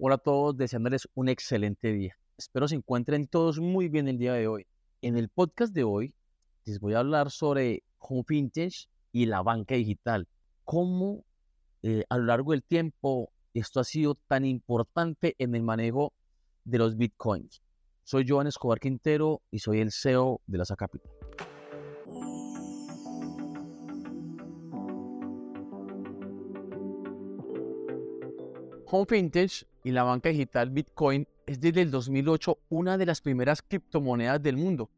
Hola a todos, deseándoles un excelente día. Espero se encuentren todos muy bien el día de hoy. En el podcast de hoy les voy a hablar sobre Home Vintage y la banca digital. Cómo eh, a lo largo del tiempo esto ha sido tan importante en el manejo de los bitcoins. Soy Joan Escobar Quintero y soy el CEO de la Capital. Home Vintage y la banca digital Bitcoin es desde el 2008 una de las primeras criptomonedas del mundo.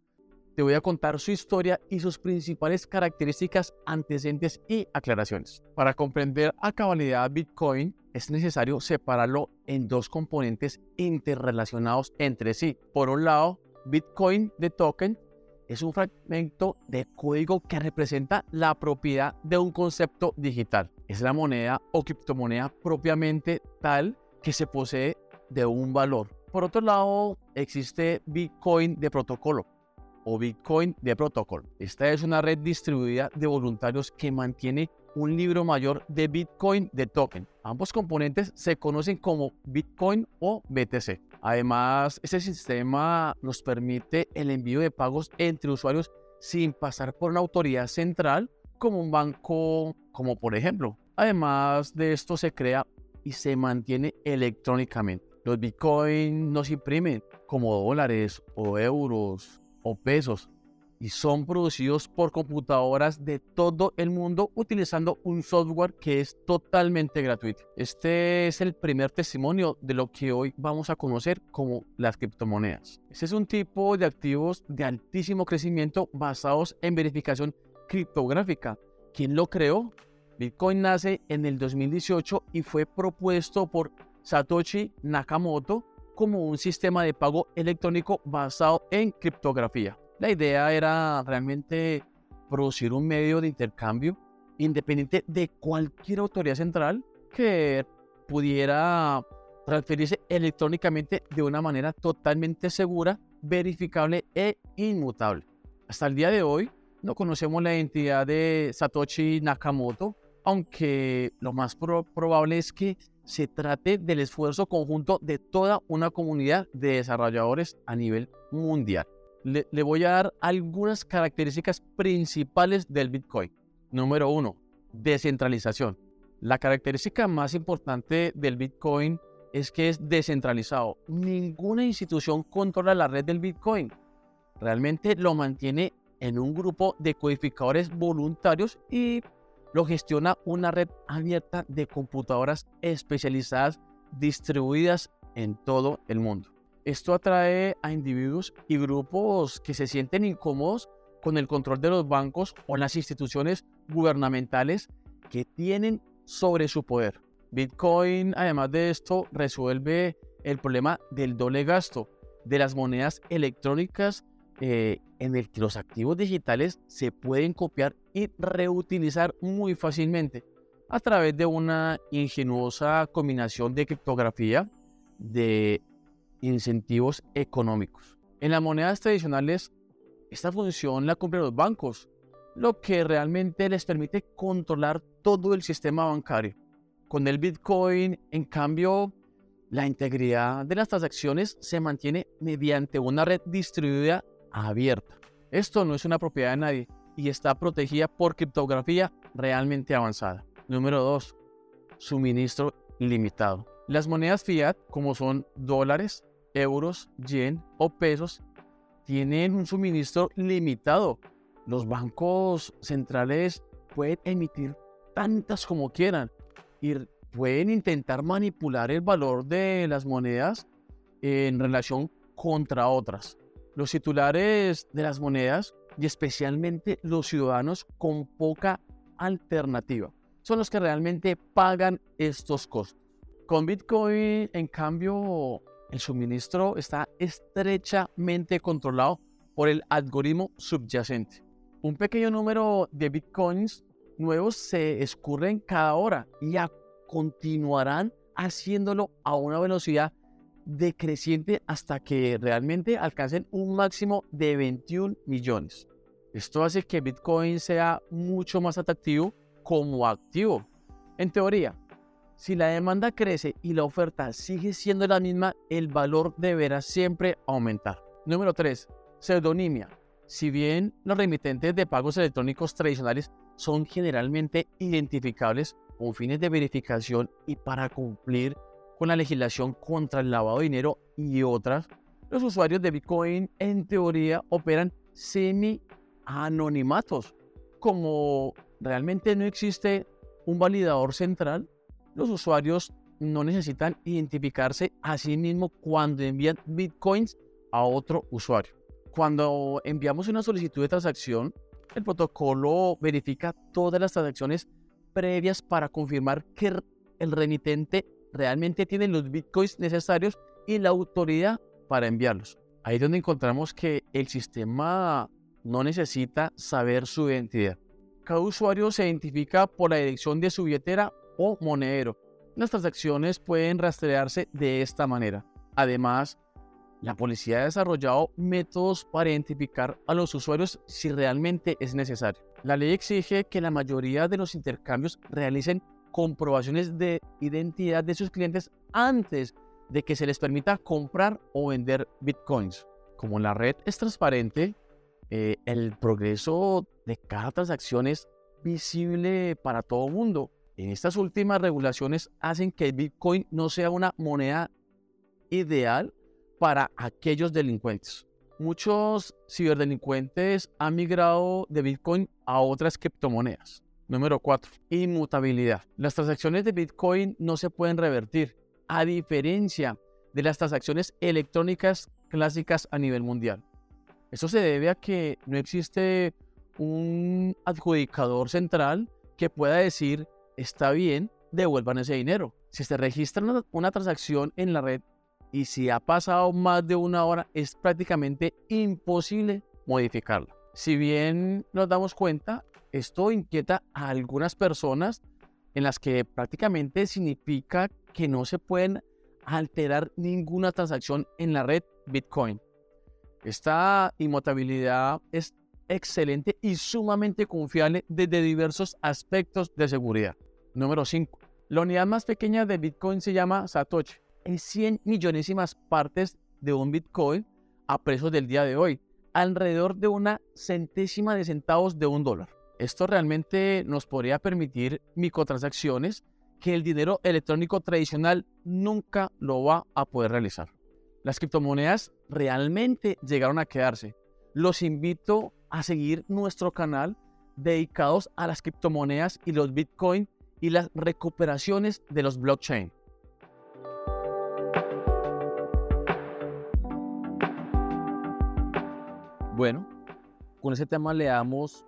Te voy a contar su historia y sus principales características, antecedentes y aclaraciones. Para comprender a cabalidad Bitcoin es necesario separarlo en dos componentes interrelacionados entre sí. Por un lado, Bitcoin de token es un fragmento de código que representa la propiedad de un concepto digital. Es la moneda o criptomoneda propiamente tal que se posee de un valor. Por otro lado, existe Bitcoin de protocolo o Bitcoin de protocolo. Esta es una red distribuida de voluntarios que mantiene un libro mayor de Bitcoin de token. Ambos componentes se conocen como Bitcoin o BTC. Además, este sistema nos permite el envío de pagos entre usuarios sin pasar por una autoridad central como un banco, como por ejemplo. Además de esto se crea se mantiene electrónicamente. Los Bitcoin no se imprimen como dólares o euros o pesos y son producidos por computadoras de todo el mundo utilizando un software que es totalmente gratuito. Este es el primer testimonio de lo que hoy vamos a conocer como las criptomonedas. Este es un tipo de activos de altísimo crecimiento basados en verificación criptográfica. ¿Quién lo creó? Bitcoin nace en el 2018 y fue propuesto por Satoshi Nakamoto como un sistema de pago electrónico basado en criptografía. La idea era realmente producir un medio de intercambio independiente de cualquier autoridad central que pudiera transferirse electrónicamente de una manera totalmente segura, verificable e inmutable. Hasta el día de hoy no conocemos la identidad de Satoshi Nakamoto, aunque lo más probable es que se trate del esfuerzo conjunto de toda una comunidad de desarrolladores a nivel mundial le, voy a dar algunas características principales del Bitcoin. Número uno, descentralización. La característica más importante del Bitcoin es que es descentralizado. Ninguna institución controla la red del Bitcoin. Realmente lo mantiene en un grupo de codificadores voluntarios y lo gestiona una red abierta de computadoras especializadas distribuidas en todo el mundo. Esto atrae a individuos y grupos que se sienten incómodos con el control de los bancos o las instituciones gubernamentales que tienen sobre su poder. Bitcoin, además de esto, resuelve el problema del doble gasto de las monedas electrónicas eh, en el que los activos digitales se pueden copiar y reutilizar muy fácilmente a través de una ingenuosa combinación de criptografía, de incentivos económicos. En las monedas tradicionales, esta función la cumplen los bancos, lo que realmente les permite controlar todo el sistema bancario. Con el Bitcoin, en cambio, la integridad de las transacciones se mantiene mediante una red distribuida abierta. Esto no es una propiedad de nadie y está protegida por criptografía realmente avanzada. Número 2. Suministro ilimitado. Las monedas fiat, como son dólares, euros, yen o pesos tienen un suministro limitado. Los bancos centrales pueden emitir tantas como quieran y pueden intentar manipular el valor de las monedas en relación contra otras. Los titulares de las monedas y especialmente los ciudadanos con poca alternativa son los que realmente pagan estos costos. Con Bitcoin, en cambio, el suministro está estrechamente controlado por el algoritmo subyacente. Un pequeño número de bitcoins nuevos se escurren cada hora y continuarán haciéndolo a una velocidad decreciente hasta que realmente alcancen un máximo de 21 millones. Esto hace que Bitcoin sea mucho más atractivo como activo. En teoría, Si la demanda crece y la oferta sigue siendo la misma, el valor deberá siempre aumentar. Número 3. Pseudonimia. Si bien los remitentes de pagos electrónicos tradicionales son generalmente identificables con fines de verificación y para cumplir con la legislación contra el lavado de dinero y otras, los usuarios de Bitcoin en teoría operan semi-anonimatos. Como realmente no existe un validador central, los usuarios no necesitan identificarse a sí mismos cuando envían bitcoins a otro usuario. Cuando enviamos una solicitud de transacción, el protocolo verifica todas las transacciones previas para confirmar que el remitente realmente tiene los bitcoins necesarios y la autoridad para enviarlos. Ahí es donde encontramos que el sistema no necesita saber su identidad. Cada usuario se identifica por la dirección de su billetera o monedero. Las transacciones pueden rastrearse de esta manera. Además, la policía ha desarrollado métodos para identificar a los usuarios si realmente es necesario. La ley exige que la mayoría de los intercambios realicen comprobaciones de identidad de sus clientes antes de que se les permita comprar o vender bitcoins. Como la red es transparente, eh, el progreso de cada transacción es visible para todo el mundo. En estas últimas regulaciones hacen que el bitcoin no sea una moneda ideal para aquellos delincuentes. Muchos ciberdelincuentes han migrado de Bitcoin a otras criptomonedas. Número 4. Inmutabilidad. Las transacciones de Bitcoin no se pueden revertir, a diferencia de las transacciones electrónicas clásicas a nivel mundial. Esto se debe a que no existe un adjudicador central que pueda decir, está bien, devuelvan ese dinero. Si se registra una, una transacción en la red y si ha pasado más de una hora es prácticamente imposible modificarla. Si bien nos damos cuenta, esto inquieta a algunas personas en las que prácticamente significa que no se pueden alterar ninguna transacción en la red Bitcoin. Esta inmutabilidad es excelente y sumamente confiable desde diversos aspectos de seguridad. Número 5. La unidad más pequeña de Bitcoin se llama Satoshi en 100 millonésimas partes de un Bitcoin a precios del día de hoy, alrededor de una centésima de centavos de un dólar. Esto realmente nos podría permitir microtransacciones que el dinero electrónico tradicional nunca lo va a poder realizar. Las criptomonedas realmente llegaron a quedarse. Los invito a seguir nuestro canal dedicados a las criptomonedas y los Bitcoin y las recuperaciones de los blockchain. Bueno, con ese tema le damos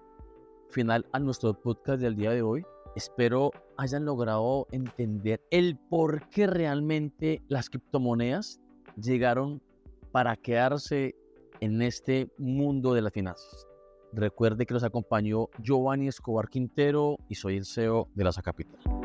final a nuestro podcast del día de hoy. Espero hayan logrado entender el por qué realmente las criptomonedas llegaron para quedarse en este mundo de las finanzas. Recuerde que los acompañó Giovanni Escobar Quintero y soy el CEO de la Capital.